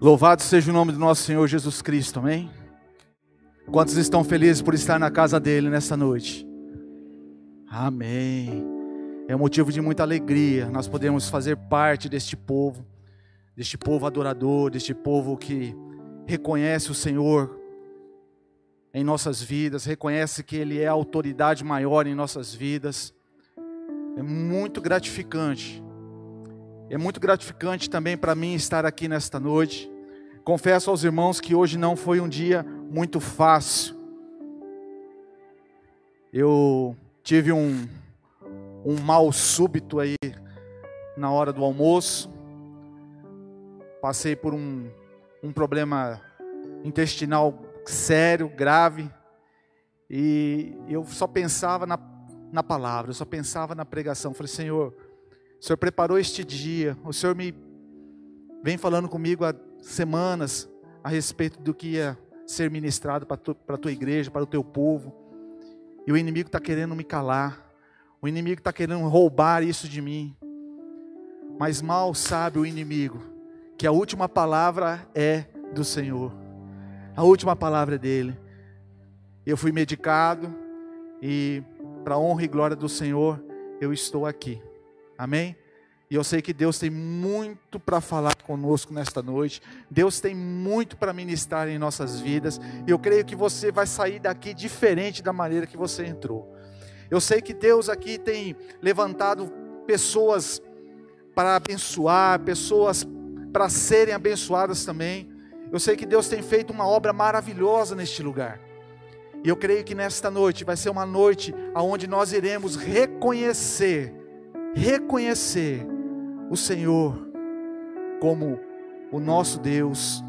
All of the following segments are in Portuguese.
Louvado seja o nome do nosso Senhor Jesus Cristo, amém? Quantos estão felizes por estar na casa dele nessa noite? Amém. É um motivo de muita alegria nós podemos fazer parte deste povo, deste povo adorador, deste povo que reconhece o Senhor em nossas vidas, reconhece que Ele é a autoridade maior em nossas vidas. É muito gratificante. É muito gratificante também para mim estar aqui nesta noite. Confesso aos irmãos que hoje não foi um dia muito fácil. Eu tive um, um mal súbito aí na hora do almoço. Passei por um, um problema intestinal sério, grave. E eu só pensava na, na palavra, eu só pensava na pregação. Falei, Senhor, o Senhor preparou este dia, o Senhor me vem falando comigo há semanas a respeito do que ia ser ministrado para a tua igreja, para o teu povo. E o inimigo está querendo me calar, o inimigo está querendo roubar isso de mim. Mas mal sabe o inimigo que a última palavra é do Senhor, a última palavra é dele. Eu fui medicado e, para honra e glória do Senhor, eu estou aqui. Amém? E eu sei que Deus tem muito para falar conosco nesta noite. Deus tem muito para ministrar em nossas vidas. E eu creio que você vai sair daqui diferente da maneira que você entrou. Eu sei que Deus aqui tem levantado pessoas para abençoar, pessoas para serem abençoadas também. Eu sei que Deus tem feito uma obra maravilhosa neste lugar. E eu creio que nesta noite vai ser uma noite onde nós iremos reconhecer, reconhecer o Senhor como o nosso Deus,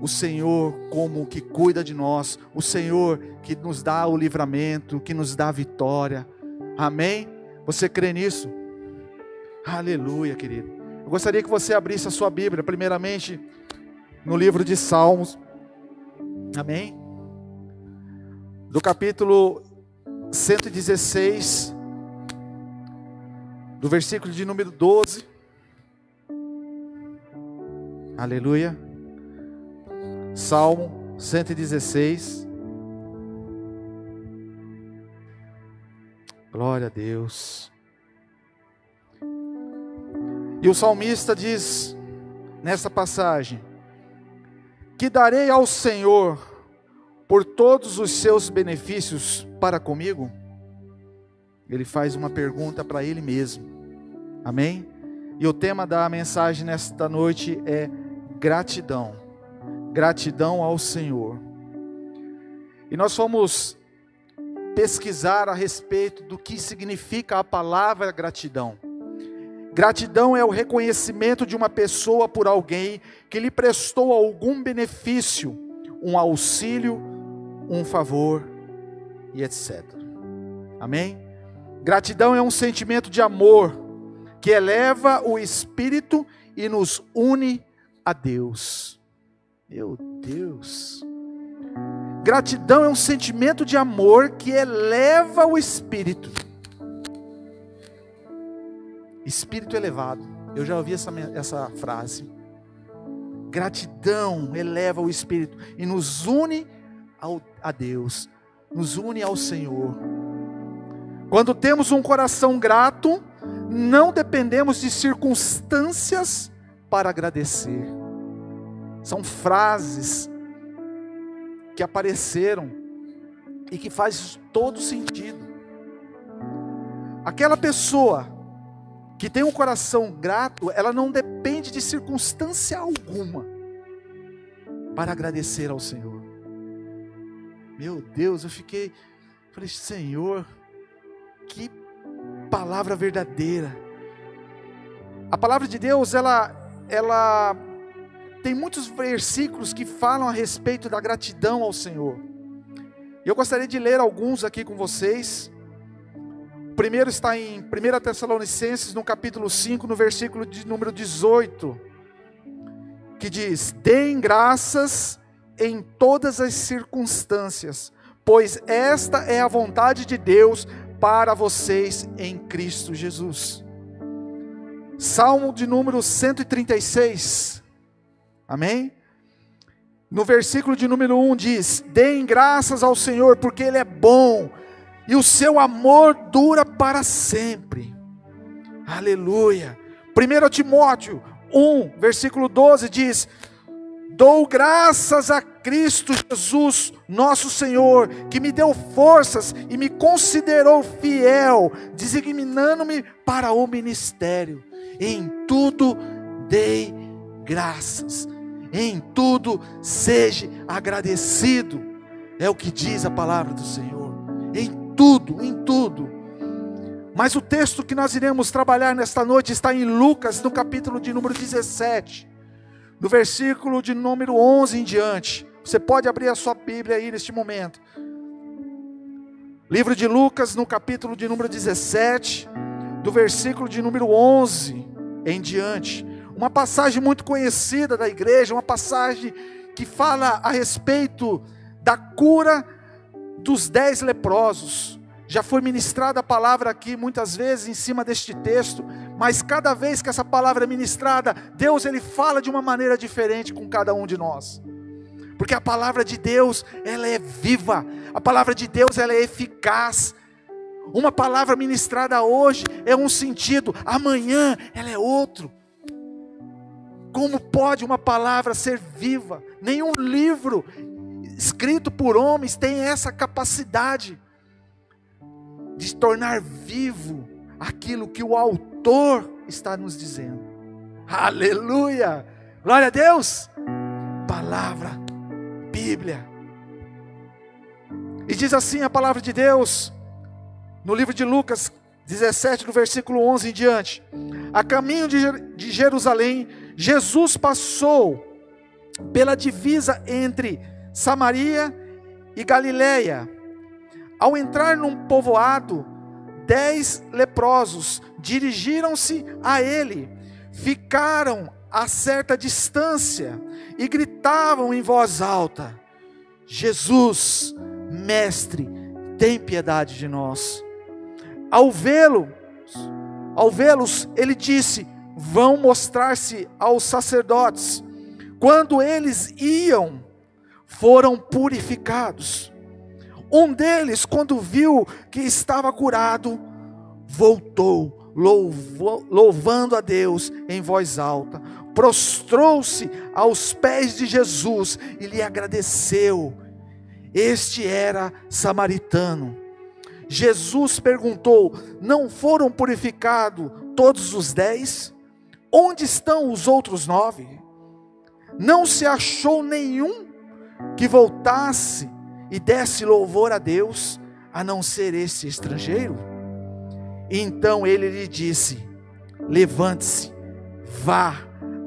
o Senhor como o que cuida de nós, o Senhor que nos dá o livramento, que nos dá a vitória. Amém? Você crê nisso? Aleluia, querido. Eu gostaria que você abrisse a sua Bíblia, primeiramente, no livro de Salmos. Amém? Do capítulo 116, do versículo de número 12 Aleluia. Salmo 116. Glória a Deus. E o salmista diz nessa passagem: Que darei ao Senhor por todos os seus benefícios para comigo? Ele faz uma pergunta para ele mesmo. Amém? E o tema da mensagem nesta noite é gratidão. Gratidão ao Senhor. E nós fomos pesquisar a respeito do que significa a palavra gratidão. Gratidão é o reconhecimento de uma pessoa por alguém que lhe prestou algum benefício, um auxílio, um favor e etc. Amém? Gratidão é um sentimento de amor que eleva o espírito e nos une a Deus. Meu Deus. Gratidão é um sentimento de amor que eleva o espírito. Espírito elevado. Eu já ouvi essa, essa frase. Gratidão eleva o espírito e nos une ao, a Deus, nos une ao Senhor. Quando temos um coração grato, não dependemos de circunstâncias para agradecer. São frases que apareceram e que faz todo sentido. Aquela pessoa que tem um coração grato, ela não depende de circunstância alguma para agradecer ao Senhor. Meu Deus, eu fiquei, falei, Senhor, que palavra verdadeira. A palavra de Deus, ela ela tem muitos versículos que falam a respeito da gratidão ao Senhor. Eu gostaria de ler alguns aqui com vocês. O primeiro está em 1 Tessalonicenses, no capítulo 5, no versículo de número 18, que diz: Deem graças em todas as circunstâncias, pois esta é a vontade de Deus para vocês em Cristo Jesus. Salmo de número 136. Amém? no versículo de número 1 diz: Deem graças ao Senhor, porque Ele é bom, e o seu amor dura para sempre. Aleluia. 1 Timóteo 1, versículo 12 diz: Dou graças a Cristo Jesus, nosso Senhor, que me deu forças e me considerou fiel, designando-me para o ministério. Em tudo dei graças, em tudo seja agradecido, é o que diz a palavra do Senhor. Em tudo, em tudo. Mas o texto que nós iremos trabalhar nesta noite está em Lucas, no capítulo de número 17 do versículo de número 11 em diante. Você pode abrir a sua Bíblia aí neste momento. Livro de Lucas, no capítulo de número 17, do versículo de número 11 em diante. Uma passagem muito conhecida da igreja, uma passagem que fala a respeito da cura dos dez leprosos. Já foi ministrada a palavra aqui muitas vezes em cima deste texto, mas cada vez que essa palavra é ministrada, Deus ele fala de uma maneira diferente com cada um de nós. Porque a palavra de Deus, ela é viva. A palavra de Deus, ela é eficaz. Uma palavra ministrada hoje é um sentido, amanhã ela é outro. Como pode uma palavra ser viva? Nenhum livro escrito por homens tem essa capacidade de tornar vivo aquilo que o autor está nos dizendo. Aleluia! Glória a Deus! Palavra, Bíblia. E diz assim a palavra de Deus, no livro de Lucas 17, do versículo 11 em diante: A caminho de Jerusalém, Jesus passou pela divisa entre Samaria e Galiléia. Ao entrar num povoado, dez leprosos dirigiram-se a ele, ficaram a certa distância e gritavam em voz alta: Jesus, mestre, tem piedade de nós. Ao vê-lo, ao vê-los, ele disse: Vão mostrar-se aos sacerdotes. Quando eles iam, foram purificados. Um deles, quando viu que estava curado, voltou, louvou, louvando a Deus em voz alta, prostrou-se aos pés de Jesus e lhe agradeceu. Este era samaritano. Jesus perguntou: Não foram purificados todos os dez? Onde estão os outros nove? Não se achou nenhum que voltasse e desse louvor a Deus, a não ser esse estrangeiro? Então ele lhe disse: Levante-se, vá,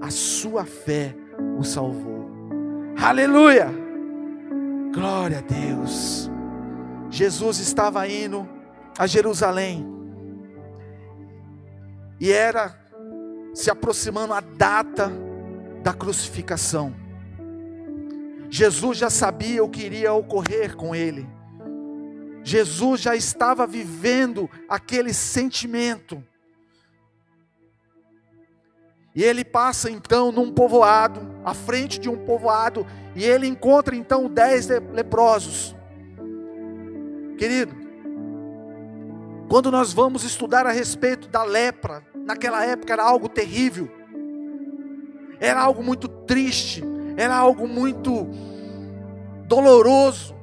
a sua fé o salvou. Aleluia! Glória a Deus. Jesus estava indo a Jerusalém e era se aproximando a data da crucificação. Jesus já sabia o que iria ocorrer com ele. Jesus já estava vivendo aquele sentimento. E ele passa então num povoado, à frente de um povoado, e ele encontra então dez leprosos. Querido, quando nós vamos estudar a respeito da lepra, naquela época era algo terrível, era algo muito triste, era algo muito doloroso,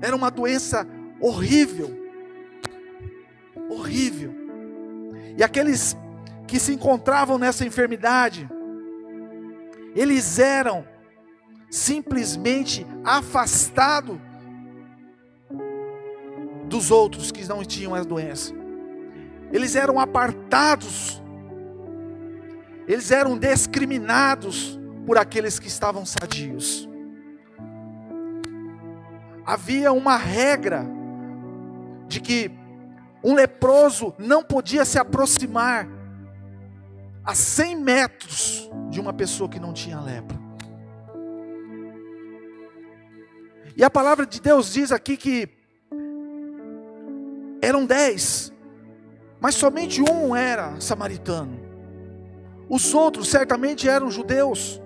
era uma doença horrível, horrível. E aqueles que se encontravam nessa enfermidade, eles eram simplesmente afastados dos outros que não tinham a doença. Eles eram apartados eles eram discriminados por aqueles que estavam sadios. Havia uma regra de que um leproso não podia se aproximar a 100 metros de uma pessoa que não tinha lepra. E a palavra de Deus diz aqui que eram dez, mas somente um era samaritano. Os outros certamente eram judeus.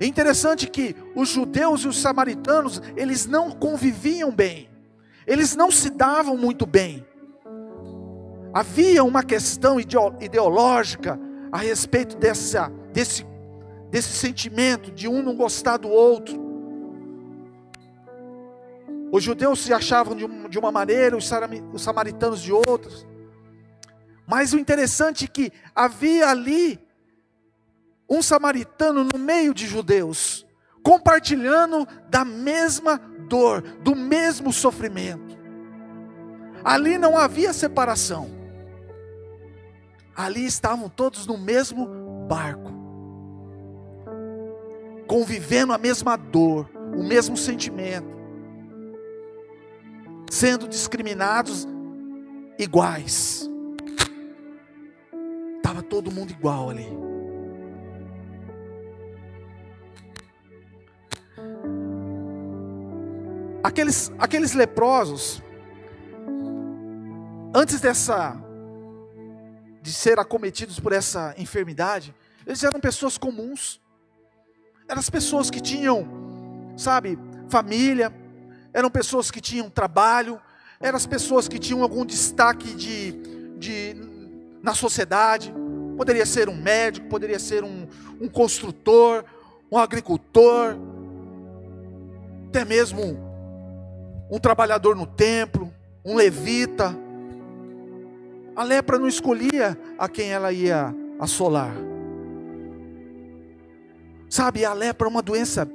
É interessante que os judeus e os samaritanos, eles não conviviam bem. Eles não se davam muito bem. Havia uma questão ideológica a respeito dessa, desse, desse sentimento de um não gostar do outro. Os judeus se achavam de uma maneira, os samaritanos de outras. Mas o interessante é que havia ali um samaritano no meio de judeus, compartilhando da mesma dor, do mesmo sofrimento. Ali não havia separação. Ali estavam todos no mesmo barco, convivendo a mesma dor, o mesmo sentimento, sendo discriminados iguais. Todo mundo igual ali. Aqueles, aqueles leprosos, antes dessa, de ser acometidos por essa enfermidade, eles eram pessoas comuns, eram as pessoas que tinham, sabe, família, eram pessoas que tinham trabalho, eram as pessoas que tinham algum destaque de, de, na sociedade. Poderia ser um médico, poderia ser um, um construtor, um agricultor, até mesmo um trabalhador no templo, um levita. A lepra não escolhia a quem ela ia assolar. Sabe, a lepra é uma doença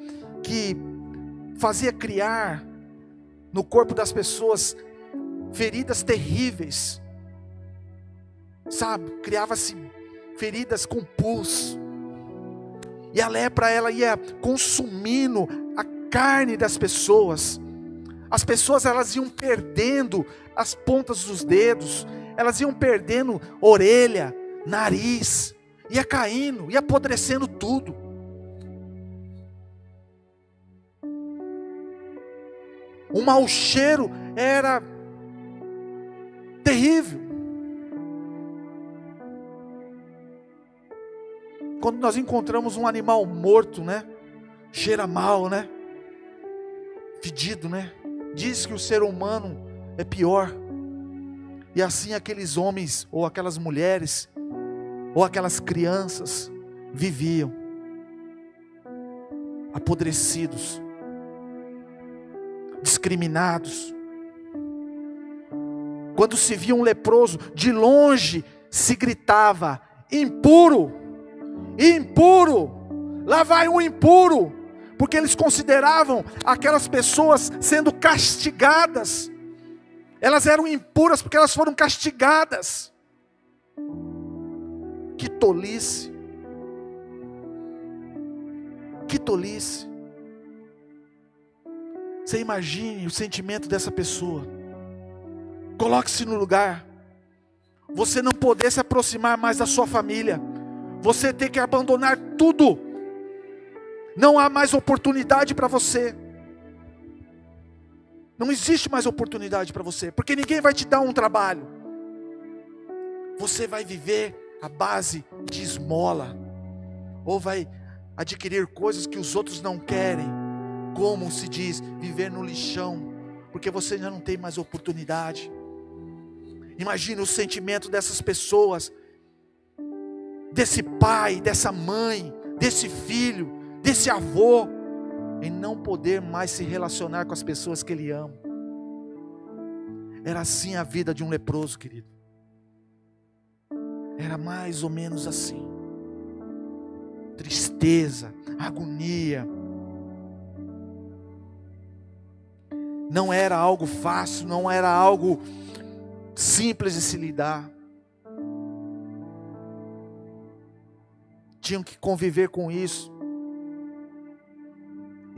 que fazia criar no corpo das pessoas feridas terríveis. Sabe, criava-se feridas com pus. E a lepra ela ia consumindo a carne das pessoas. As pessoas elas iam perdendo as pontas dos dedos, elas iam perdendo orelha, nariz, ia caindo, ia apodrecendo tudo. O mau cheiro era Quando nós encontramos um animal morto, né? Cheira mal, né? Fedido, né? diz que o ser humano é pior. E assim aqueles homens, ou aquelas mulheres, ou aquelas crianças viviam apodrecidos, discriminados. Quando se via um leproso, de longe se gritava: impuro, impuro, lá vai um impuro porque eles consideravam aquelas pessoas sendo castigadas. Elas eram impuras porque elas foram castigadas. Que tolice. Que tolice. Você imagine o sentimento dessa pessoa. Coloque-se no lugar. Você não poder se aproximar mais da sua família. Você ter que abandonar tudo não há mais oportunidade para você. Não existe mais oportunidade para você, porque ninguém vai te dar um trabalho. Você vai viver a base de esmola, ou vai adquirir coisas que os outros não querem, como se diz, viver no lixão, porque você já não tem mais oportunidade. Imagine o sentimento dessas pessoas, desse pai, dessa mãe, desse filho, desse avô, em não poder mais se relacionar com as pessoas que ele ama. Era assim a vida de um leproso, querido. Era mais ou menos assim. Tristeza, agonia. Não era algo fácil, não era algo simples de se lidar. Tinham que conviver com isso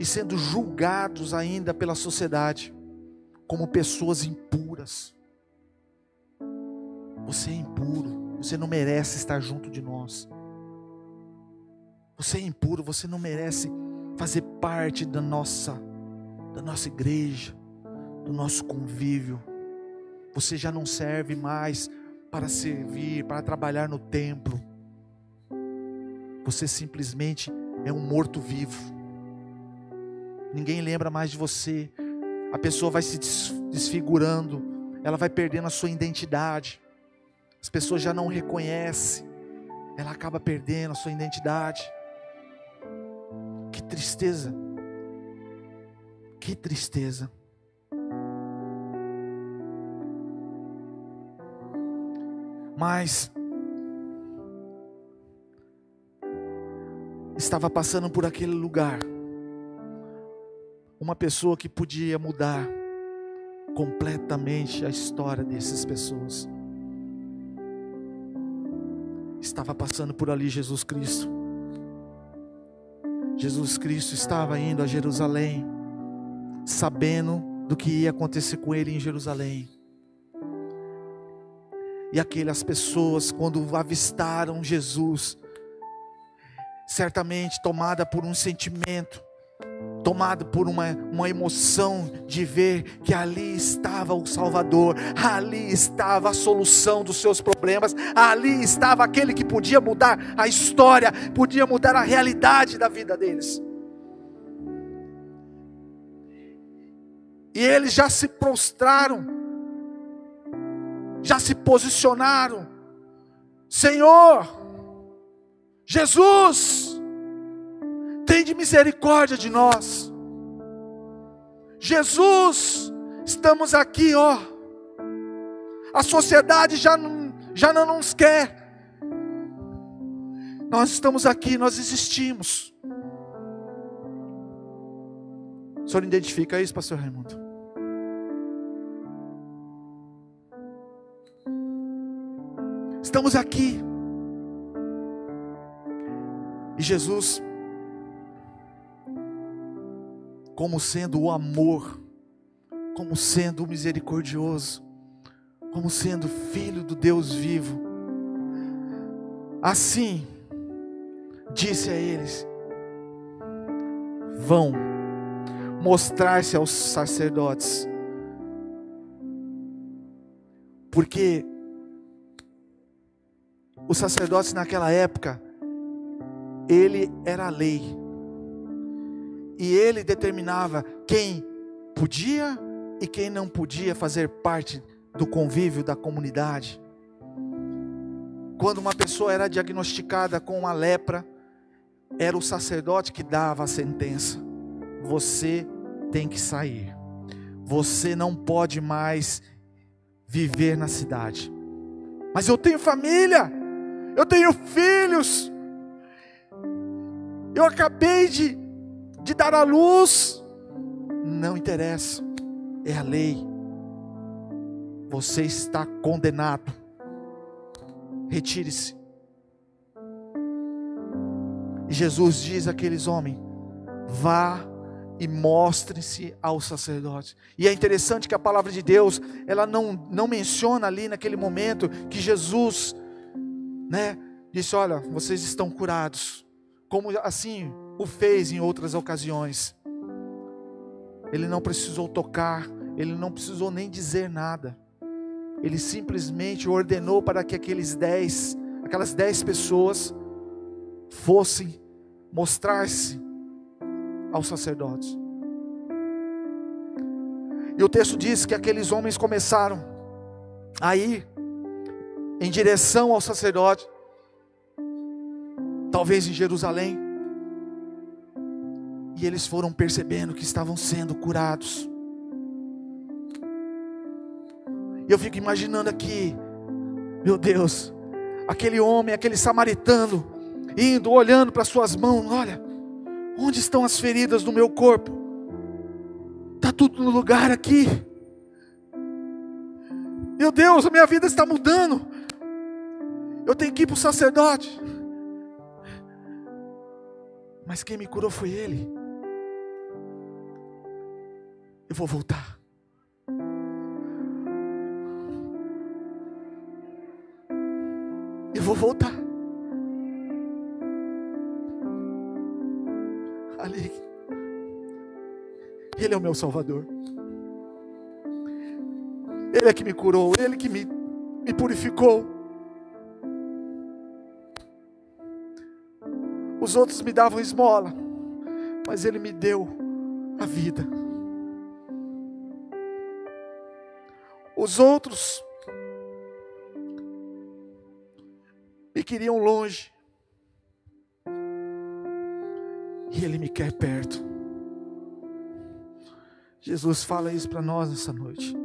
e sendo julgados ainda pela sociedade como pessoas impuras. Você é impuro, você não merece estar junto de nós. Você é impuro, você não merece fazer parte da nossa da nossa igreja, do nosso convívio. Você já não serve mais para servir, para trabalhar no templo. Você simplesmente é um morto-vivo. Ninguém lembra mais de você. A pessoa vai se desfigurando, ela vai perdendo a sua identidade. As pessoas já não reconhecem, ela acaba perdendo a sua identidade. Que tristeza. Que tristeza. Mas estava passando por aquele lugar uma pessoa que podia mudar completamente a história dessas pessoas. Estava passando por ali Jesus Cristo. Jesus Cristo estava indo a Jerusalém, sabendo do que ia acontecer com ele em Jerusalém. E aquelas pessoas, quando avistaram Jesus, certamente tomada por um sentimento, tomado por uma, uma emoção de ver que ali estava o Salvador, ali estava a solução dos seus problemas, ali estava aquele que podia mudar a história, podia mudar a realidade da vida deles. E eles já se prostraram, já se posicionaram. Senhor, Jesus, tem de misericórdia de nós. Jesus, estamos aqui, ó. A sociedade já não, já não nos quer. Nós estamos aqui, nós existimos. O senhor identifica isso, pastor Raimundo? Estamos aqui. E Jesus como sendo o amor, como sendo o misericordioso, como sendo filho do Deus vivo. Assim, disse a eles: vão mostrar-se aos sacerdotes, porque os sacerdotes naquela época, ele era a lei. E ele determinava quem podia e quem não podia fazer parte do convívio da comunidade. Quando uma pessoa era diagnosticada com uma lepra, era o sacerdote que dava a sentença: você tem que sair, você não pode mais viver na cidade. Mas eu tenho família, eu tenho filhos, eu acabei de de dar à luz, não interessa, é a lei. Você está condenado. Retire-se. E Jesus diz àqueles homens: vá e mostre-se ao sacerdote. E é interessante que a palavra de Deus, ela não, não menciona ali naquele momento que Jesus, né, disse: Olha, vocês estão curados. Como assim, o fez em outras ocasiões. Ele não precisou tocar, ele não precisou nem dizer nada. Ele simplesmente ordenou para que aqueles dez, aquelas dez pessoas fossem mostrar-se aos sacerdotes. E o texto diz que aqueles homens começaram a ir em direção ao sacerdote, talvez em Jerusalém. E eles foram percebendo que estavam sendo curados. Eu fico imaginando aqui, meu Deus, aquele homem, aquele samaritano, indo, olhando para suas mãos, olha, onde estão as feridas do meu corpo? Está tudo no lugar aqui. Meu Deus, a minha vida está mudando. Eu tenho que ir para o sacerdote. Mas quem me curou foi Ele. Eu vou voltar. Eu vou voltar. Ali. Ele é o meu Salvador. Ele é que me curou, Ele que me, me purificou. Os outros me davam esmola, mas Ele me deu a vida. Os outros me queriam longe, e Ele me quer perto. Jesus fala isso para nós nessa noite.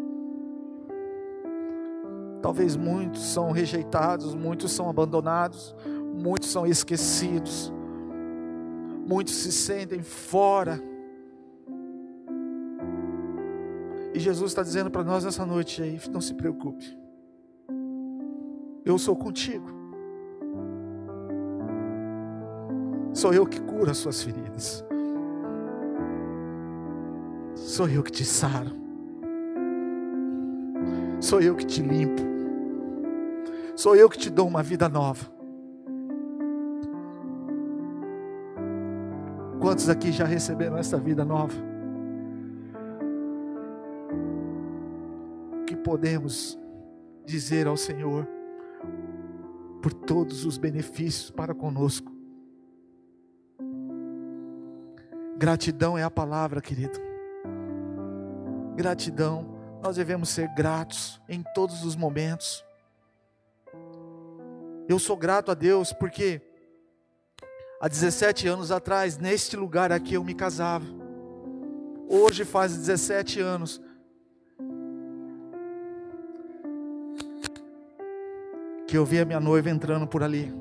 Talvez muitos são rejeitados, muitos são abandonados, muitos são esquecidos, muitos se sentem fora. E Jesus está dizendo para nós nessa noite aí: não se preocupe, eu sou contigo. Sou eu que curo as suas feridas. Sou eu que te saro. Sou eu que te limpo. Sou eu que te dou uma vida nova. Quantos aqui já receberam essa vida nova? Que podemos dizer ao Senhor por todos os benefícios para conosco. Gratidão é a palavra, querido. Gratidão, nós devemos ser gratos em todos os momentos. Eu sou grato a Deus porque há 17 anos atrás, neste lugar aqui eu me casava. Hoje faz 17 anos. Que eu vi a minha noiva entrando por ali.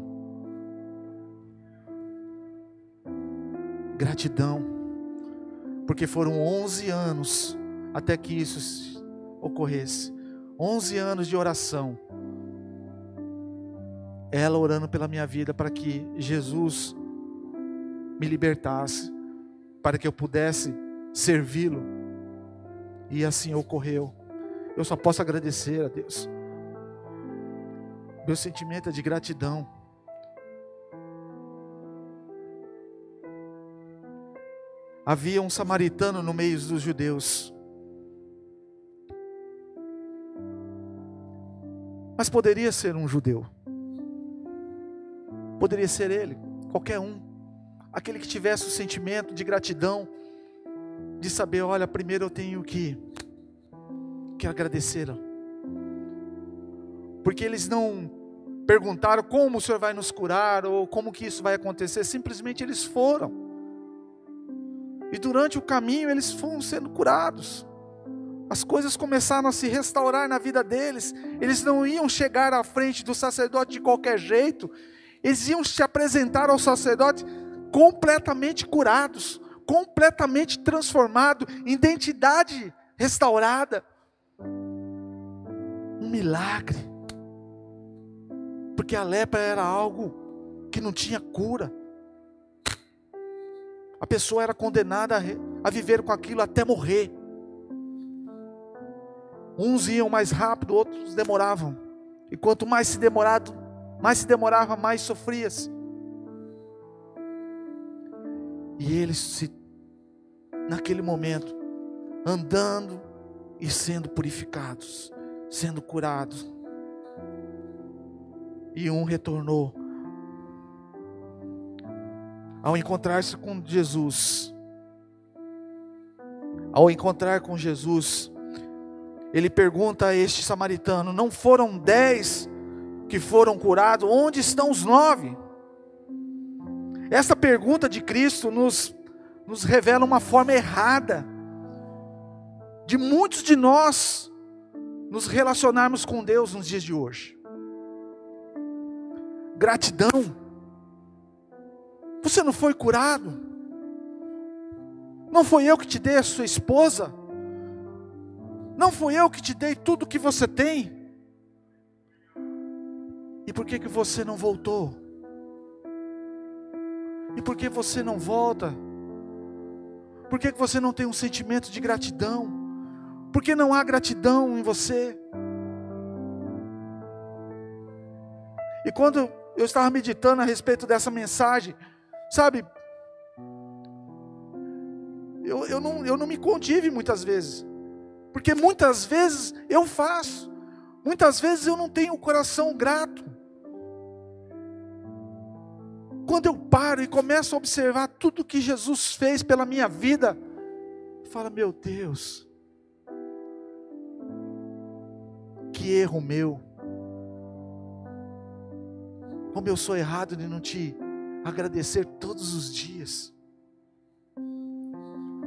Gratidão, porque foram 11 anos até que isso ocorresse. 11 anos de oração. Ela orando pela minha vida para que Jesus me libertasse, para que eu pudesse servi-lo. E assim ocorreu. Eu só posso agradecer a Deus. Meu sentimento é de gratidão. Havia um samaritano no meio dos judeus. Mas poderia ser um judeu. Poderia ser ele, qualquer um. Aquele que tivesse o sentimento de gratidão, de saber, olha, primeiro eu tenho que, que agradecer. Porque eles não perguntaram como o Senhor vai nos curar ou como que isso vai acontecer, simplesmente eles foram. E durante o caminho eles foram sendo curados as coisas começaram a se restaurar na vida deles. Eles não iam chegar à frente do sacerdote de qualquer jeito. Eles iam se apresentar ao sacerdote completamente curados, completamente transformados, identidade restaurada. Um milagre. Porque a lepra era algo que não tinha cura. A pessoa era condenada a viver com aquilo até morrer. Uns iam mais rápido, outros demoravam. E quanto mais se demorado, mais se demorava, mais sofrias. E eles se naquele momento andando e sendo purificados, sendo curados. E um retornou ao encontrar-se com Jesus. Ao encontrar com Jesus, ele pergunta a este samaritano: Não foram dez que foram curados? Onde estão os nove? Essa pergunta de Cristo nos, nos revela uma forma errada de muitos de nós nos relacionarmos com Deus nos dias de hoje. Gratidão. Você não foi curado? Não foi eu que te dei a sua esposa? Não fui eu que te dei tudo o que você tem? E por que que você não voltou? E por que você não volta? Por que você não tem um sentimento de gratidão? Por que não há gratidão em você? E quando eu estava meditando a respeito dessa mensagem, sabe, eu, eu, não, eu não me contive muitas vezes. Porque muitas vezes eu faço, muitas vezes eu não tenho o coração grato. Quando eu paro e começo a observar tudo que Jesus fez pela minha vida, fala, meu Deus, que erro meu. Como eu sou errado de não te agradecer todos os dias.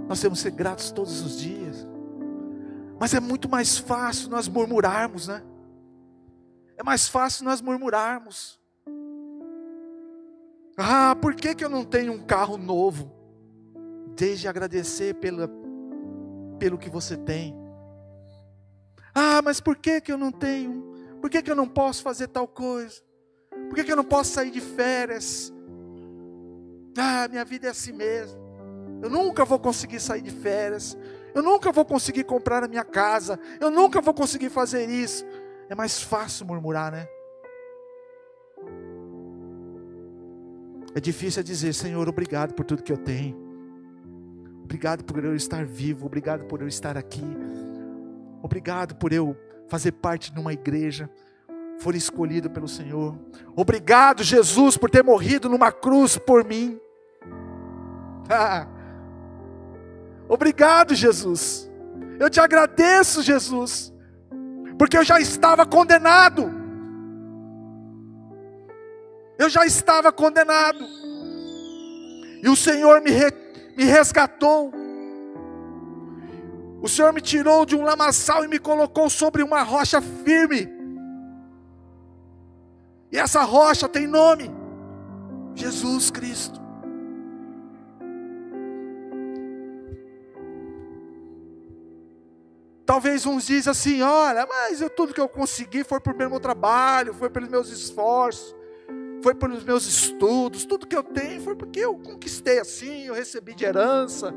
Nós temos que ser gratos todos os dias. Mas é muito mais fácil nós murmurarmos, né? É mais fácil nós murmurarmos. Ah, por que, que eu não tenho um carro novo? Desde agradecer pela, pelo que você tem. Ah, mas por que, que eu não tenho? Por que, que eu não posso fazer tal coisa? Por que, que eu não posso sair de férias? Ah, minha vida é assim mesmo. Eu nunca vou conseguir sair de férias. Eu nunca vou conseguir comprar a minha casa. Eu nunca vou conseguir fazer isso. É mais fácil murmurar, né? É difícil dizer, Senhor, obrigado por tudo que eu tenho. Obrigado por eu estar vivo. Obrigado por eu estar aqui. Obrigado por eu fazer parte de uma igreja. For escolhido pelo Senhor. Obrigado, Jesus, por ter morrido numa cruz por mim. Obrigado, Jesus. Eu te agradeço, Jesus, porque eu já estava condenado. Eu já estava condenado. E o Senhor me, re, me resgatou. O Senhor me tirou de um lamaçal e me colocou sobre uma rocha firme. E essa rocha tem nome: Jesus Cristo. Talvez uns dizem assim: olha, mas eu, tudo que eu consegui foi por meu trabalho, foi pelos meus esforços, foi pelos meus estudos, tudo que eu tenho foi porque eu conquistei assim, eu recebi de herança,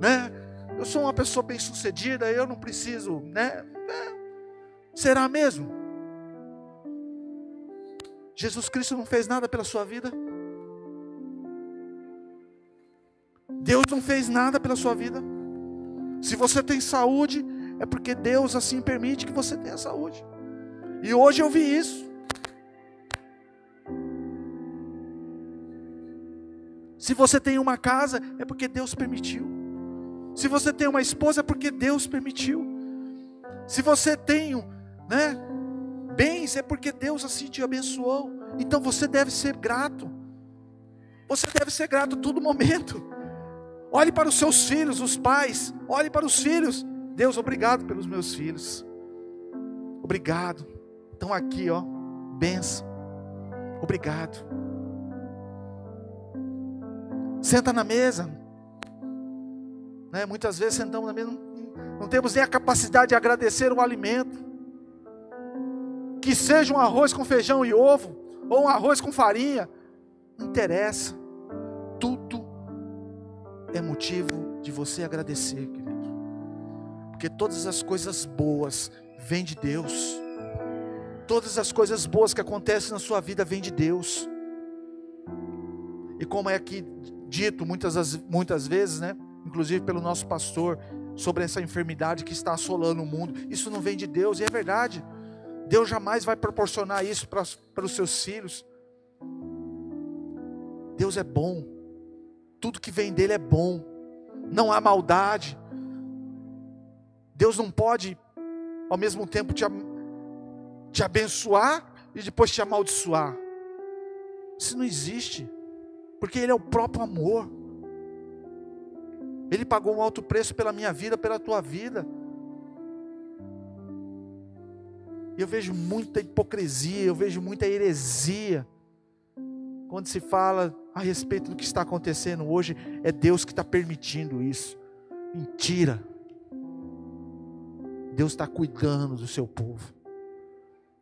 né? Eu sou uma pessoa bem sucedida, eu não preciso, né? É. Será mesmo? Jesus Cristo não fez nada pela sua vida? Deus não fez nada pela sua vida? Se você tem saúde, é porque Deus assim permite que você tenha saúde. E hoje eu vi isso. Se você tem uma casa, é porque Deus permitiu. Se você tem uma esposa, é porque Deus permitiu. Se você tem, né, bens, é porque Deus assim te abençoou. Então você deve ser grato. Você deve ser grato todo momento. Olhe para os seus filhos, os pais, olhe para os filhos. Deus, obrigado pelos meus filhos. Obrigado. Estão aqui, ó. Benção. Obrigado. Senta na mesa. Né? Muitas vezes sentamos na mesa, não, temos nem a capacidade de agradecer o alimento. Que seja um arroz com feijão e ovo, ou um arroz com farinha, não interessa. Tudo é motivo de você agradecer, querido. Porque todas as coisas boas vêm de Deus. Todas as coisas boas que acontecem na sua vida vêm de Deus. E como é aqui dito muitas, muitas vezes, né? Inclusive pelo nosso pastor, sobre essa enfermidade que está assolando o mundo. Isso não vem de Deus, e é verdade. Deus jamais vai proporcionar isso para, para os seus filhos. Deus é bom, tudo que vem dele é bom, não há maldade, Deus não pode, ao mesmo tempo, te, te abençoar e depois te amaldiçoar. Isso não existe, porque Ele é o próprio amor. Ele pagou um alto preço pela minha vida, pela tua vida. Eu vejo muita hipocrisia, eu vejo muita heresia. Quando se fala a respeito do que está acontecendo hoje, é Deus que está permitindo isso. Mentira. Deus está cuidando do seu povo.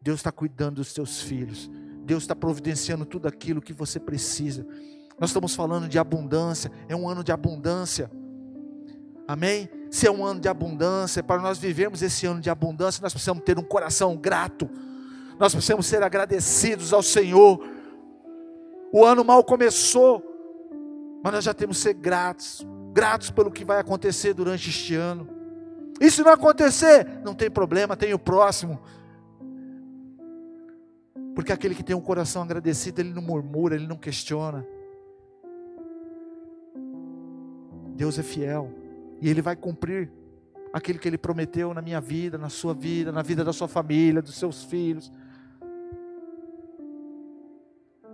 Deus está cuidando dos seus filhos. Deus está providenciando tudo aquilo que você precisa. Nós estamos falando de abundância. É um ano de abundância. Amém? Se é um ano de abundância, para nós vivermos esse ano de abundância, nós precisamos ter um coração grato. Nós precisamos ser agradecidos ao Senhor. O ano mal começou, mas nós já temos que ser gratos, gratos pelo que vai acontecer durante este ano. E se não acontecer, não tem problema, tem o próximo. Porque aquele que tem um coração agradecido, ele não murmura, ele não questiona. Deus é fiel e Ele vai cumprir aquilo que Ele prometeu na minha vida, na sua vida, na vida da sua família, dos seus filhos.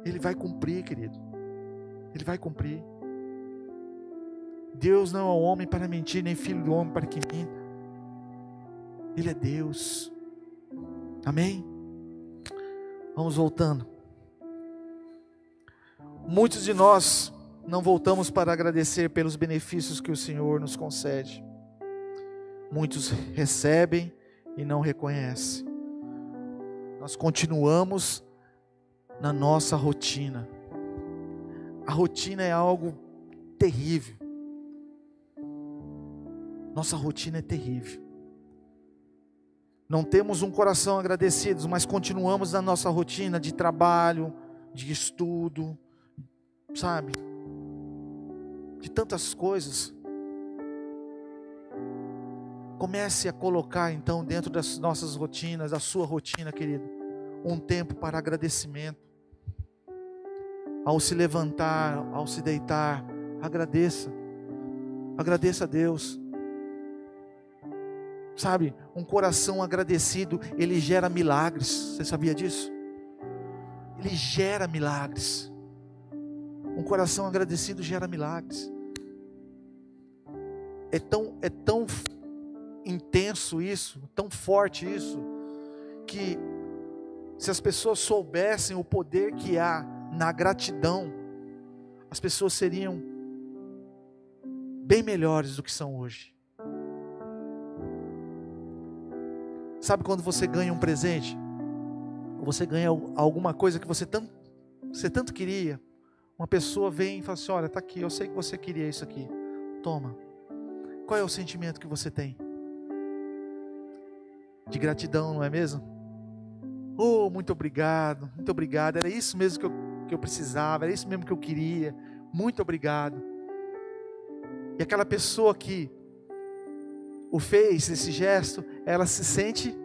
Ele vai cumprir, querido. Ele vai cumprir. Deus não é homem para mentir, nem filho do homem para que minta. Ele é Deus. Amém? Vamos voltando. Muitos de nós não voltamos para agradecer pelos benefícios que o Senhor nos concede. Muitos recebem e não reconhecem. Nós continuamos na nossa rotina. A rotina é algo terrível. Nossa rotina é terrível. Não temos um coração agradecido, mas continuamos na nossa rotina de trabalho, de estudo, sabe? De tantas coisas. Comece a colocar então dentro das nossas rotinas, a sua rotina, querido, um tempo para agradecimento. Ao se levantar, ao se deitar, agradeça. Agradeça a Deus. Sabe, um coração agradecido, ele gera milagres. Você sabia disso? Ele gera milagres. Um coração agradecido gera milagres. É tão, é tão intenso isso, tão forte isso, que se as pessoas soubessem o poder que há na gratidão, as pessoas seriam bem melhores do que são hoje. Sabe quando você ganha um presente? Você ganha alguma coisa que você tanto, você tanto queria. Uma pessoa vem e fala assim: Olha, está aqui, eu sei que você queria isso aqui. Toma. Qual é o sentimento que você tem? De gratidão, não é mesmo? Oh, muito obrigado, muito obrigado. Era isso mesmo que eu, que eu precisava, era isso mesmo que eu queria. Muito obrigado. E aquela pessoa que o fez, esse gesto, ela se sente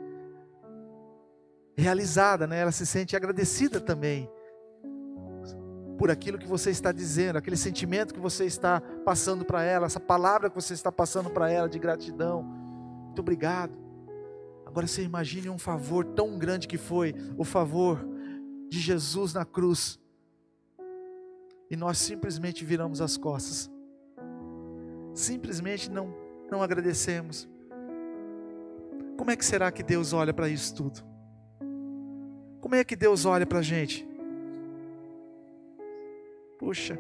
realizada, né? ela se sente agradecida também por aquilo que você está dizendo, aquele sentimento que você está passando para ela, essa palavra que você está passando para ela de gratidão. Muito obrigado. Agora você imagine um favor tão grande que foi o favor de Jesus na cruz. E nós simplesmente viramos as costas. Simplesmente não não agradecemos. Como é que será que Deus olha para isso tudo? Como é que Deus olha para a gente? Puxa,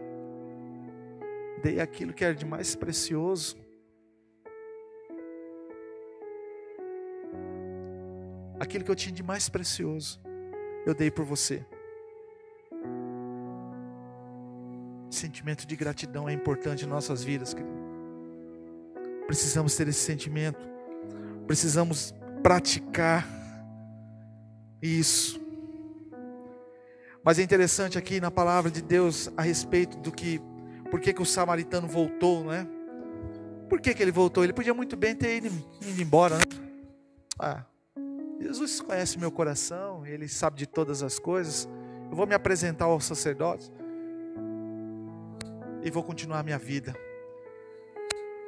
dei aquilo que era de mais precioso. Aquilo que eu tinha de mais precioso, eu dei por você. Sentimento de gratidão é importante em nossas vidas, querido. Precisamos ter esse sentimento. Precisamos praticar isso. Mas é interessante aqui na palavra de Deus a respeito do que, por que, que o samaritano voltou, né? Por que, que ele voltou? Ele podia muito bem ter ido, ido embora, né? Ah, Jesus conhece meu coração, ele sabe de todas as coisas. Eu vou me apresentar ao sacerdote e vou continuar a minha vida.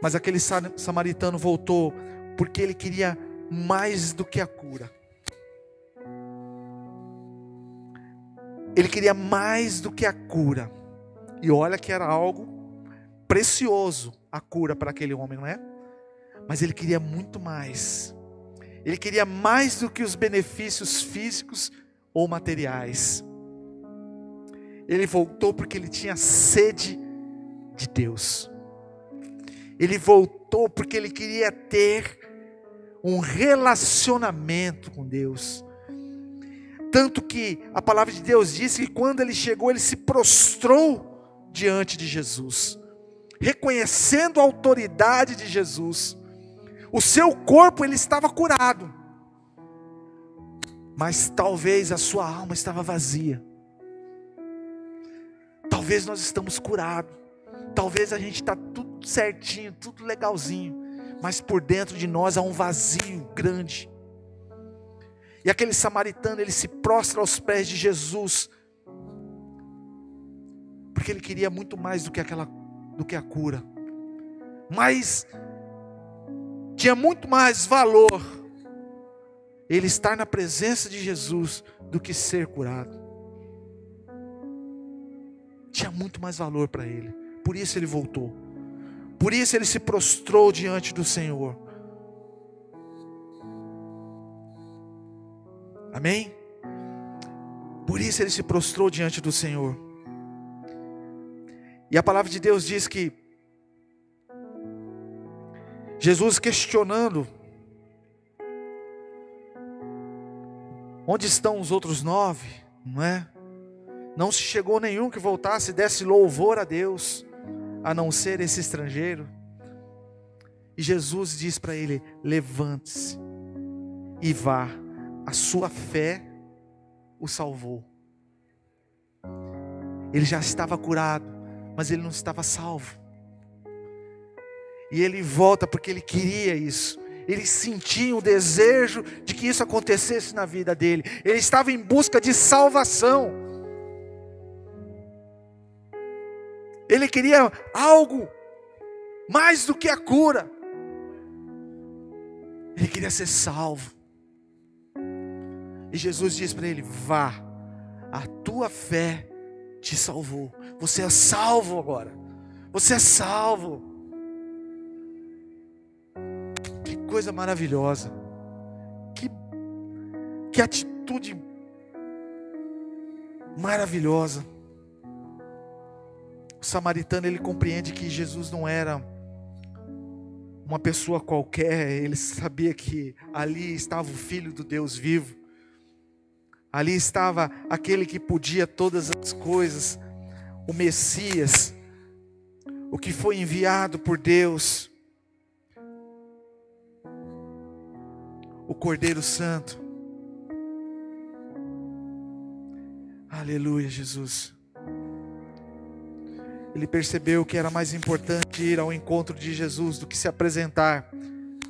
Mas aquele samaritano voltou porque ele queria mais do que a cura. Ele queria mais do que a cura. E olha que era algo precioso a cura para aquele homem, não é? Mas ele queria muito mais. Ele queria mais do que os benefícios físicos ou materiais. Ele voltou porque ele tinha sede de Deus. Ele voltou porque ele queria ter um relacionamento com Deus. Tanto que a palavra de Deus disse que quando ele chegou, ele se prostrou diante de Jesus, reconhecendo a autoridade de Jesus. O seu corpo ele estava curado, mas talvez a sua alma estava vazia. Talvez nós estamos curados, talvez a gente está tudo certinho, tudo legalzinho, mas por dentro de nós há um vazio grande. E aquele samaritano, ele se prostra aos pés de Jesus, porque ele queria muito mais do que aquela do que a cura. mais tinha muito mais valor ele estar na presença de Jesus do que ser curado. Tinha muito mais valor para ele. Por isso ele voltou. Por isso ele se prostrou diante do Senhor. Amém? Por isso ele se prostrou diante do Senhor. E a palavra de Deus diz que Jesus questionando onde estão os outros nove, não é? Não se chegou nenhum que voltasse e desse louvor a Deus, a não ser esse estrangeiro. E Jesus diz para ele: levante-se e vá, a sua fé o salvou. Ele já estava curado, mas ele não estava salvo. E ele volta porque ele queria isso. Ele sentia o desejo de que isso acontecesse na vida dele. Ele estava em busca de salvação. Ele queria algo mais do que a cura. Ele queria ser salvo. E Jesus diz para ele: Vá, a tua fé te salvou. Você é salvo agora. Você é salvo. Que coisa maravilhosa. Que, que atitude maravilhosa. O samaritano ele compreende que Jesus não era uma pessoa qualquer, ele sabia que ali estava o filho do Deus vivo. Ali estava aquele que podia todas as coisas, o Messias, o que foi enviado por Deus, o Cordeiro Santo. Aleluia, Jesus. Ele percebeu que era mais importante ir ao encontro de Jesus do que se apresentar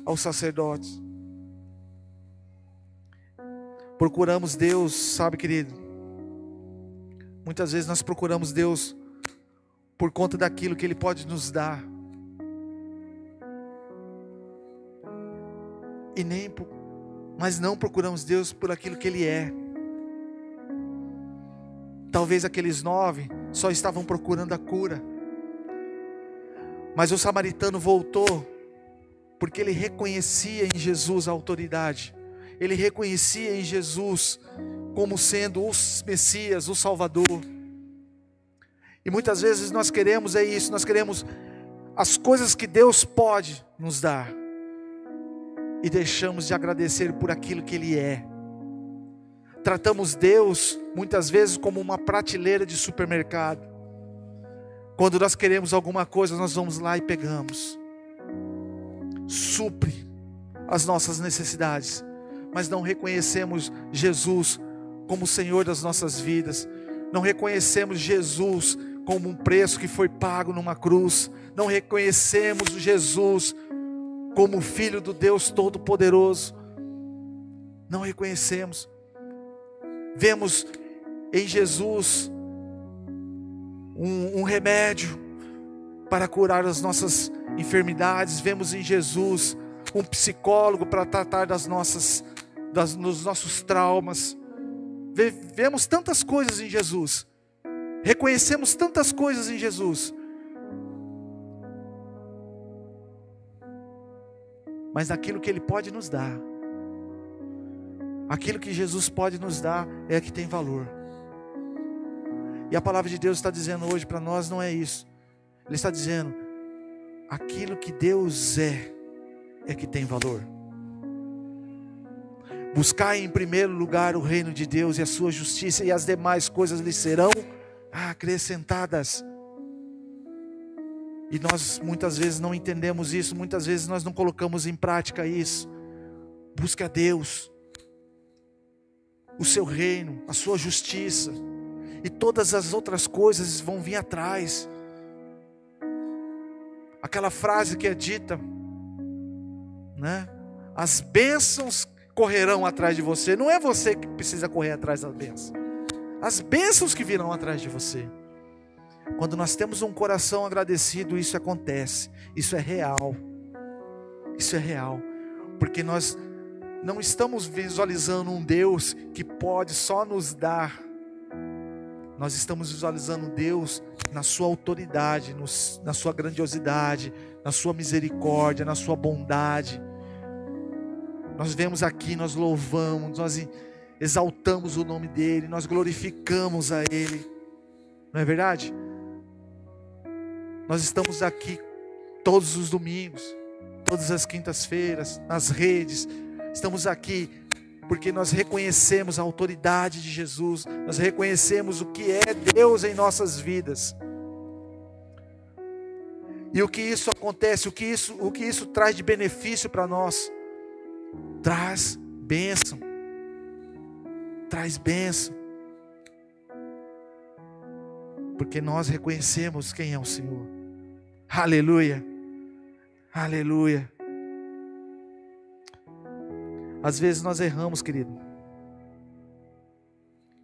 aos sacerdotes. Procuramos Deus, sabe, querido? Muitas vezes nós procuramos Deus por conta daquilo que Ele pode nos dar. E nem, mas não procuramos Deus por aquilo que Ele é. Talvez aqueles nove só estavam procurando a cura. Mas o samaritano voltou porque ele reconhecia em Jesus a autoridade ele reconhecia em Jesus como sendo o Messias, o Salvador. E muitas vezes nós queremos é isso, nós queremos as coisas que Deus pode nos dar e deixamos de agradecer por aquilo que Ele é. Tratamos Deus muitas vezes como uma prateleira de supermercado. Quando nós queremos alguma coisa, nós vamos lá e pegamos. Supre as nossas necessidades mas não reconhecemos Jesus como Senhor das nossas vidas, não reconhecemos Jesus como um preço que foi pago numa cruz, não reconhecemos Jesus como Filho do Deus Todo-Poderoso, não reconhecemos, vemos em Jesus um, um remédio para curar as nossas enfermidades, vemos em Jesus um psicólogo para tratar das nossas das, nos nossos traumas. Vemos tantas coisas em Jesus, reconhecemos tantas coisas em Jesus, mas naquilo que Ele pode nos dar, aquilo que Jesus pode nos dar é que tem valor. E a palavra de Deus está dizendo hoje para nós não é isso. Ele está dizendo aquilo que Deus é é que tem valor. Buscai em primeiro lugar o reino de Deus e a sua justiça, e as demais coisas lhe serão acrescentadas. E nós muitas vezes não entendemos isso, muitas vezes nós não colocamos em prática isso. Busque a Deus, o seu reino, a sua justiça, e todas as outras coisas vão vir atrás. Aquela frase que é dita, né? As bênçãos correrão atrás de você. Não é você que precisa correr atrás das bênçãos. As bênçãos que virão atrás de você. Quando nós temos um coração agradecido, isso acontece. Isso é real. Isso é real. Porque nós não estamos visualizando um Deus que pode só nos dar. Nós estamos visualizando Deus na sua autoridade, na sua grandiosidade, na sua misericórdia, na sua bondade. Nós vemos aqui, nós louvamos, nós exaltamos o nome dEle, nós glorificamos a Ele. Não é verdade? Nós estamos aqui todos os domingos, todas as quintas-feiras, nas redes. Estamos aqui porque nós reconhecemos a autoridade de Jesus, nós reconhecemos o que é Deus em nossas vidas. E o que isso acontece, o que isso, o que isso traz de benefício para nós? Traz bênção. Traz bênção. Porque nós reconhecemos quem é o Senhor. Aleluia. Aleluia. Às vezes nós erramos, querido.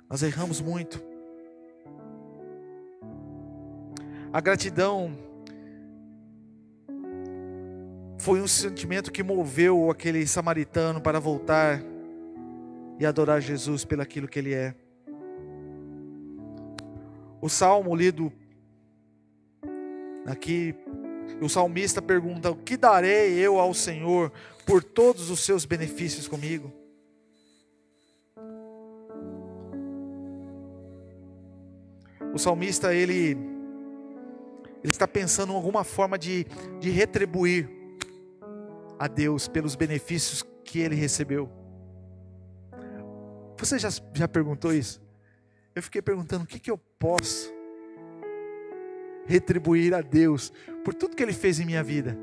Nós erramos muito. A gratidão foi um sentimento que moveu aquele samaritano para voltar e adorar Jesus pelo aquilo que ele é. O salmo lido aqui, o salmista pergunta: O que darei eu ao Senhor por todos os seus benefícios comigo? O salmista ele, ele está pensando em alguma forma de, de retribuir a Deus pelos benefícios que ele recebeu. Você já, já perguntou isso? Eu fiquei perguntando: o que, que eu posso retribuir a Deus por tudo que Ele fez em minha vida?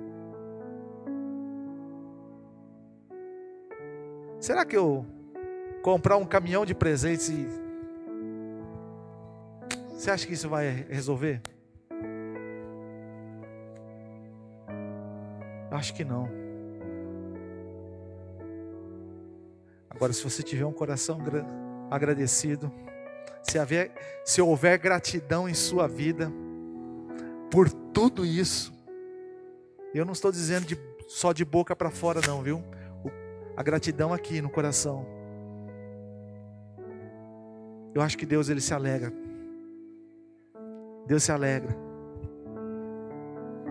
Será que eu comprar um caminhão de presentes e. Você acha que isso vai resolver? Acho que não. Agora, se você tiver um coração agradecido, se, haver, se houver gratidão em sua vida por tudo isso, eu não estou dizendo de, só de boca para fora, não, viu? O, a gratidão aqui no coração. Eu acho que Deus ele se alegra. Deus se alegra.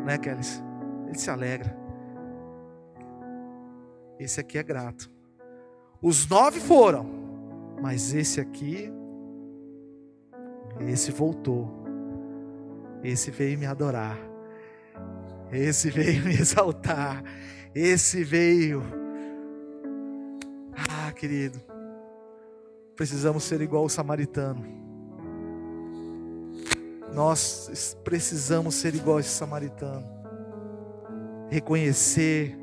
Né, Kelly? Ele se alegra. Esse aqui é grato. Os nove foram, mas esse aqui esse voltou. Esse veio me adorar. Esse veio me exaltar. Esse veio. Ah, querido. Precisamos ser igual o samaritano. Nós precisamos ser igual esse samaritano. Reconhecer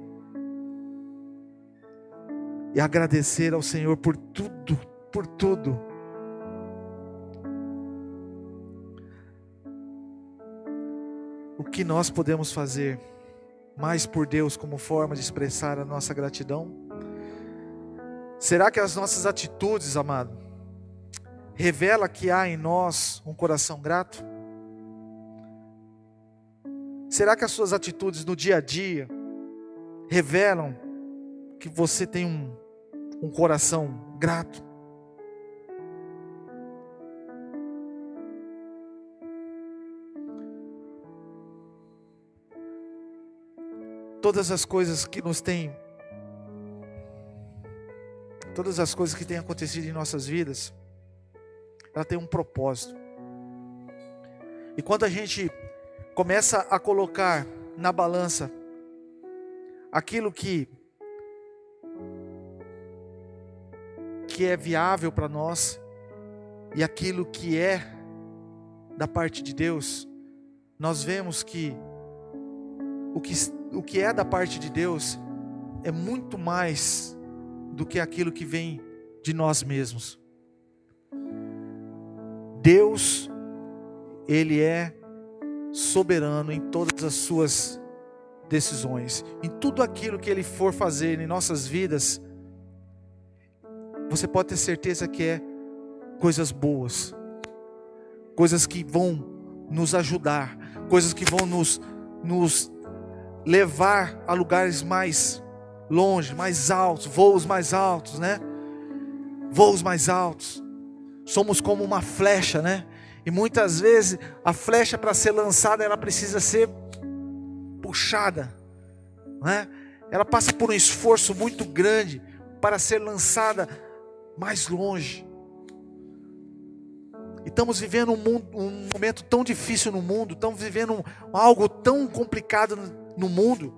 e agradecer ao Senhor por tudo, por tudo que nós podemos fazer mais por Deus como forma de expressar a nossa gratidão? Será que as nossas atitudes, amado, revela que há em nós um coração grato? Será que as suas atitudes no dia a dia revelam que você tem um, um coração grato? todas as coisas que nos têm, todas as coisas que têm acontecido em nossas vidas, ela tem um propósito. E quando a gente começa a colocar na balança aquilo que que é viável para nós e aquilo que é da parte de Deus, nós vemos que o que o que é da parte de Deus é muito mais do que aquilo que vem de nós mesmos. Deus, Ele é soberano em todas as suas decisões, em tudo aquilo que Ele for fazer em nossas vidas, você pode ter certeza que é coisas boas, coisas que vão nos ajudar, coisas que vão nos, nos levar a lugares mais longe, mais altos, voos mais altos, né? Voos mais altos. Somos como uma flecha, né? E muitas vezes a flecha para ser lançada ela precisa ser puxada, né? Ela passa por um esforço muito grande para ser lançada mais longe. E estamos vivendo um, mundo, um, momento tão difícil no mundo, estamos vivendo um, algo tão complicado no, no mundo,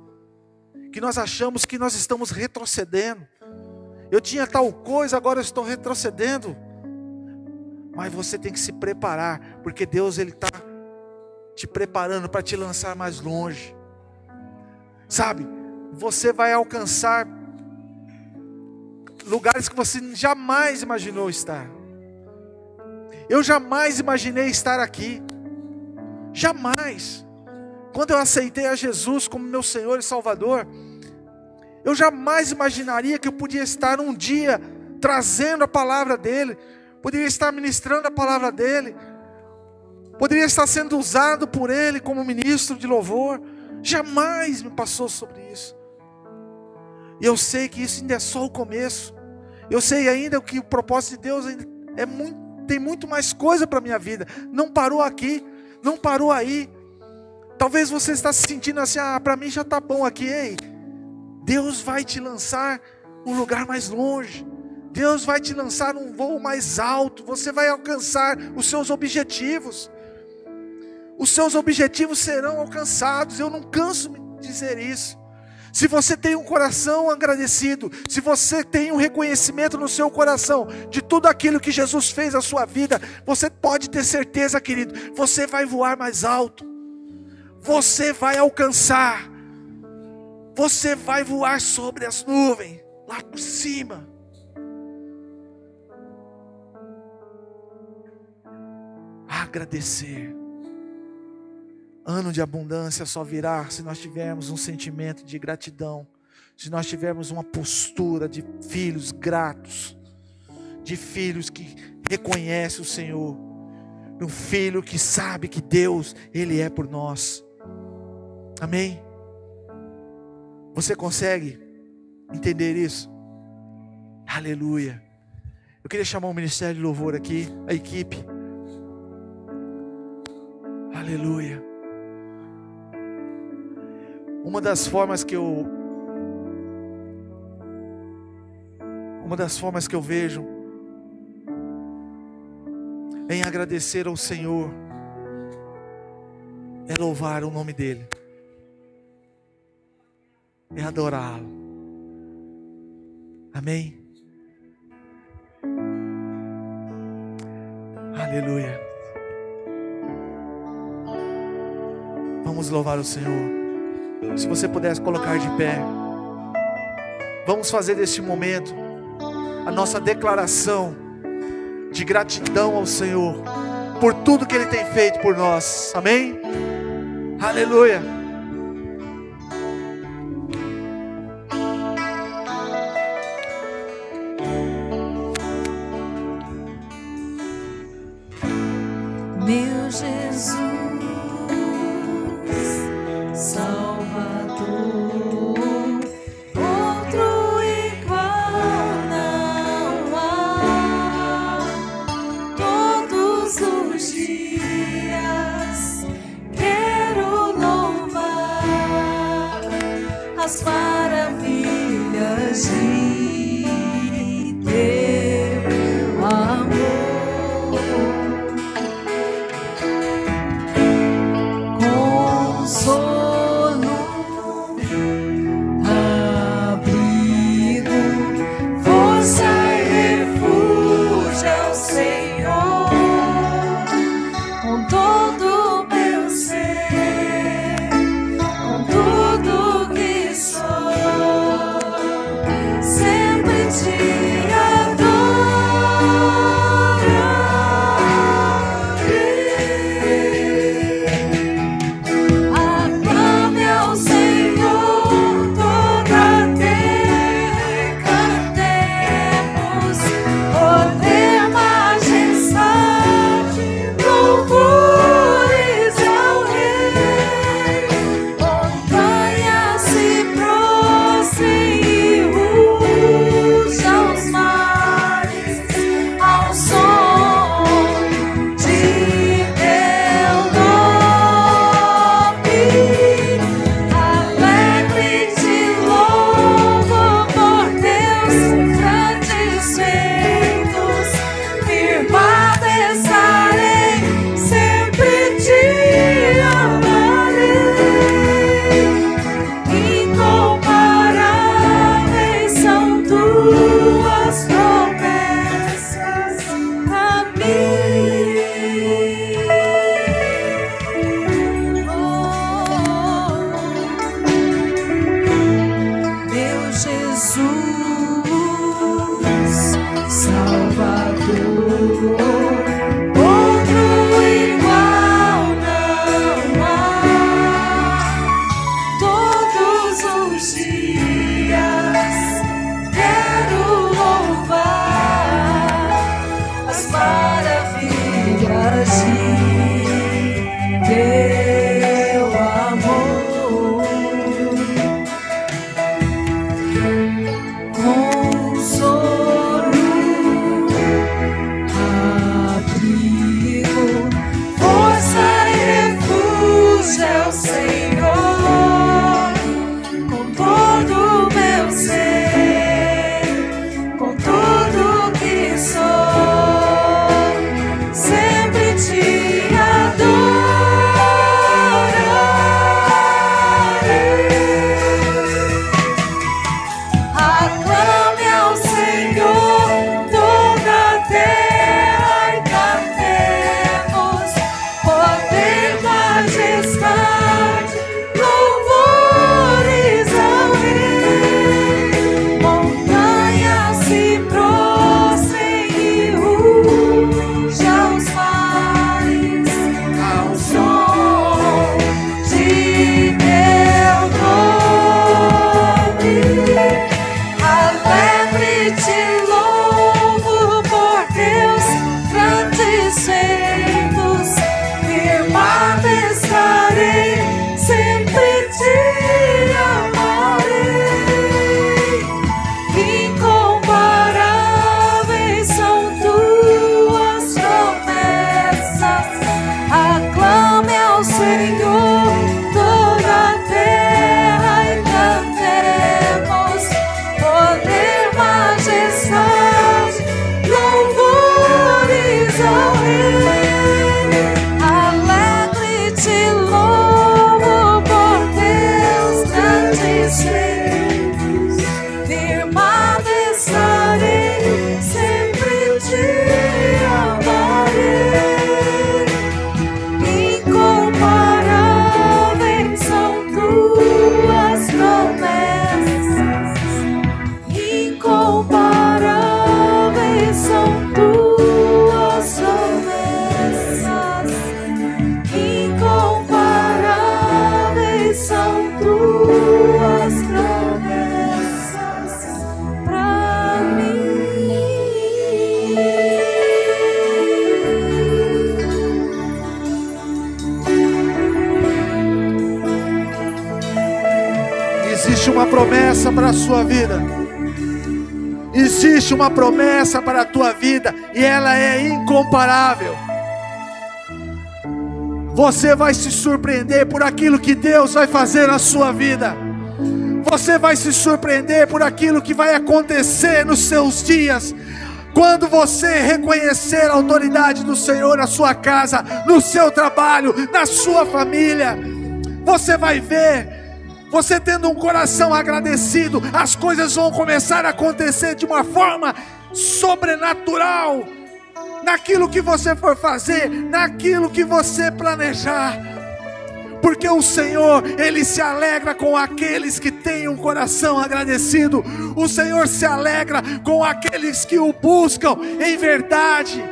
que nós achamos que nós estamos retrocedendo. Eu tinha tal coisa, agora eu estou retrocedendo. Mas você tem que se preparar, porque Deus ele está te preparando para te lançar mais longe. Sabe? Você vai alcançar lugares que você jamais imaginou estar. Eu jamais imaginei estar aqui. Jamais. Quando eu aceitei a Jesus como meu Senhor e Salvador, eu jamais imaginaria que eu podia estar um dia trazendo a palavra dele, poderia estar ministrando a palavra dele, poderia estar sendo usado por ele como ministro de louvor. Jamais me passou sobre isso. E eu sei que isso ainda é só o começo. Eu sei ainda que o propósito de Deus é muito, tem muito mais coisa para a minha vida. Não parou aqui, não parou aí. Talvez você está se sentindo assim, ah, para mim já está bom aqui. Ei, Deus vai te lançar um lugar mais longe. Deus vai te lançar um voo mais alto, você vai alcançar os seus objetivos. Os seus objetivos serão alcançados, eu não canso de dizer isso. Se você tem um coração agradecido, se você tem um reconhecimento no seu coração de tudo aquilo que Jesus fez na sua vida, você pode ter certeza, querido, você vai voar mais alto, você vai alcançar, você vai voar sobre as nuvens, lá por cima. agradecer. Ano de abundância só virá se nós tivermos um sentimento de gratidão, se nós tivermos uma postura de filhos gratos, de filhos que reconhecem o Senhor, um filho que sabe que Deus, Ele é por nós. Amém? Você consegue entender isso? Aleluia. Eu queria chamar o ministério de louvor aqui, a equipe. Aleluia. Uma das formas que eu uma das formas que eu vejo em agradecer ao Senhor é louvar o nome dele. É adorá-lo. Amém. Aleluia. Vamos louvar o Senhor. Se você pudesse colocar de pé, vamos fazer deste momento a nossa declaração de gratidão ao Senhor por tudo que Ele tem feito por nós. Amém? Aleluia. Existe uma promessa para a tua vida e ela é incomparável. Você vai se surpreender por aquilo que Deus vai fazer na sua vida. Você vai se surpreender por aquilo que vai acontecer nos seus dias. Quando você reconhecer a autoridade do Senhor na sua casa, no seu trabalho, na sua família, você vai ver você tendo um coração agradecido, as coisas vão começar a acontecer de uma forma sobrenatural. Naquilo que você for fazer, naquilo que você planejar. Porque o Senhor, Ele se alegra com aqueles que têm um coração agradecido. O Senhor se alegra com aqueles que o buscam em verdade.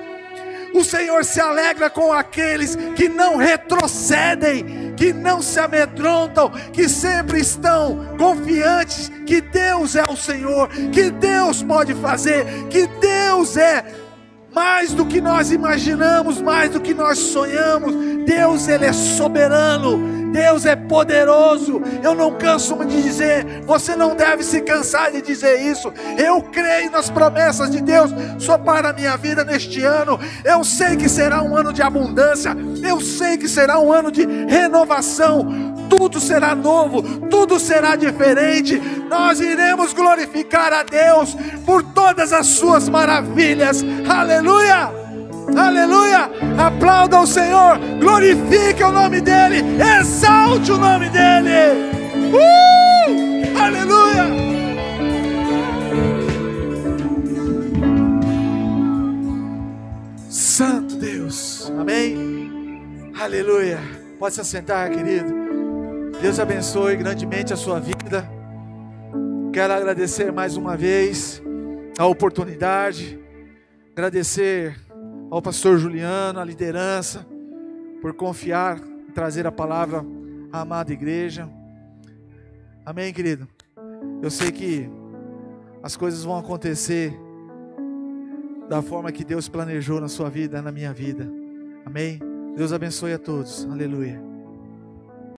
O Senhor se alegra com aqueles que não retrocedem, que não se amedrontam, que sempre estão confiantes que Deus é o Senhor, que Deus pode fazer, que Deus é mais do que nós imaginamos, mais do que nós sonhamos. Deus ele é soberano. Deus é poderoso. Eu não canso de dizer, você não deve se cansar de dizer isso. Eu creio nas promessas de Deus só para a minha vida neste ano. Eu sei que será um ano de abundância. Eu sei que será um ano de renovação. Tudo será novo, tudo será diferente. Nós iremos glorificar a Deus por todas as suas maravilhas. Aleluia! Aleluia! Aplauda o Senhor, glorifique o nome dEle, exalte o nome dEle. Uh! Aleluia! Santo Deus, amém? Aleluia! Pode se assentar, querido. Deus abençoe grandemente a sua vida. Quero agradecer mais uma vez a oportunidade, agradecer ao pastor Juliano, à liderança, por confiar em trazer a palavra à amada igreja. Amém, querido? Eu sei que as coisas vão acontecer da forma que Deus planejou na sua vida, na minha vida. Amém? Deus abençoe a todos. Aleluia.